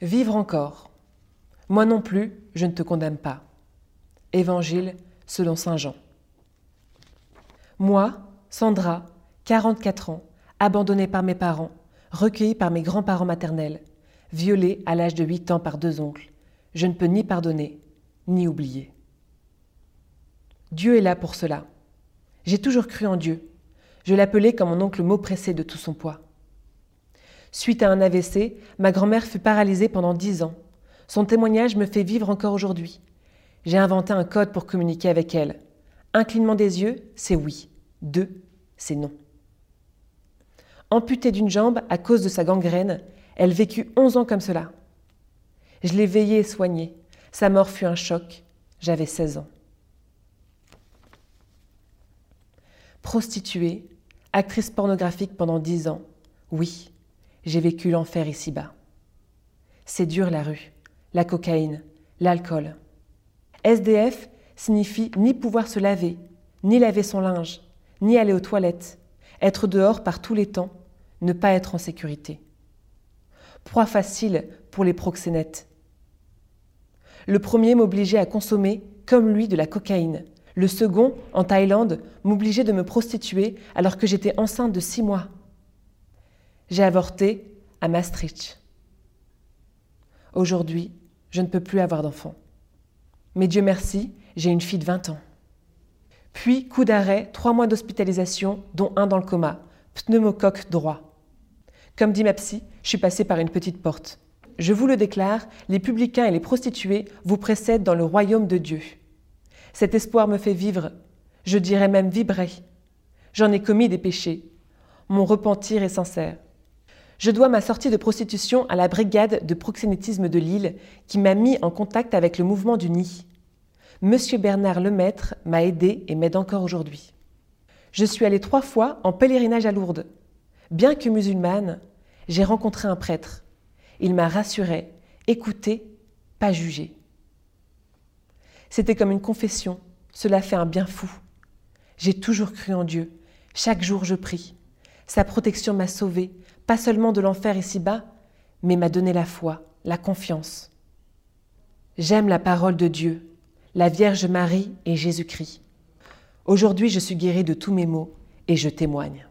Vivre encore. Moi non plus, je ne te condamne pas. Évangile selon Saint Jean. Moi, Sandra, 44 ans, abandonnée par mes parents, recueillie par mes grands-parents maternels, violée à l'âge de 8 ans par deux oncles, je ne peux ni pardonner, ni oublier. Dieu est là pour cela. J'ai toujours cru en Dieu. Je l'appelais comme mon oncle m'oppressait de tout son poids. Suite à un AVC, ma grand-mère fut paralysée pendant dix ans. Son témoignage me fait vivre encore aujourd'hui. J'ai inventé un code pour communiquer avec elle. Un clignement des yeux, c'est oui. Deux, c'est non. Amputée d'une jambe à cause de sa gangrène, elle vécut onze ans comme cela. Je l'ai veillée et soignée. Sa mort fut un choc. J'avais 16 ans. Prostituée, actrice pornographique pendant dix ans, oui, j'ai vécu l'enfer ici-bas. C'est dur la rue, la cocaïne, l'alcool. SDF signifie ni pouvoir se laver, ni laver son linge, ni aller aux toilettes, être dehors par tous les temps, ne pas être en sécurité. Proie facile pour les proxénètes. Le premier m'obligeait à consommer, comme lui, de la cocaïne. Le second, en Thaïlande, m'obligeait de me prostituer alors que j'étais enceinte de six mois. J'ai avorté à Maastricht. Aujourd'hui, je ne peux plus avoir d'enfant. Mais Dieu merci, j'ai une fille de 20 ans. Puis, coup d'arrêt, trois mois d'hospitalisation, dont un dans le coma, pneumocoque droit. Comme dit ma psy, je suis passée par une petite porte. Je vous le déclare, les publicains et les prostituées vous précèdent dans le royaume de Dieu. Cet espoir me fait vivre, je dirais même vibrer. J'en ai commis des péchés. Mon repentir est sincère. Je dois ma sortie de prostitution à la brigade de proxénétisme de Lille qui m'a mis en contact avec le mouvement du nid. Monsieur Bernard Lemaître m'a aidé et m'aide encore aujourd'hui. Je suis allée trois fois en pèlerinage à Lourdes. Bien que musulmane, j'ai rencontré un prêtre. Il m'a rassuré, écouté, pas jugé. C'était comme une confession. Cela fait un bien fou. J'ai toujours cru en Dieu. Chaque jour je prie. Sa protection m'a sauvée, pas seulement de l'enfer ici-bas, mais m'a donné la foi, la confiance. J'aime la parole de Dieu, la Vierge Marie et Jésus-Christ. Aujourd'hui, je suis guérie de tous mes maux et je témoigne.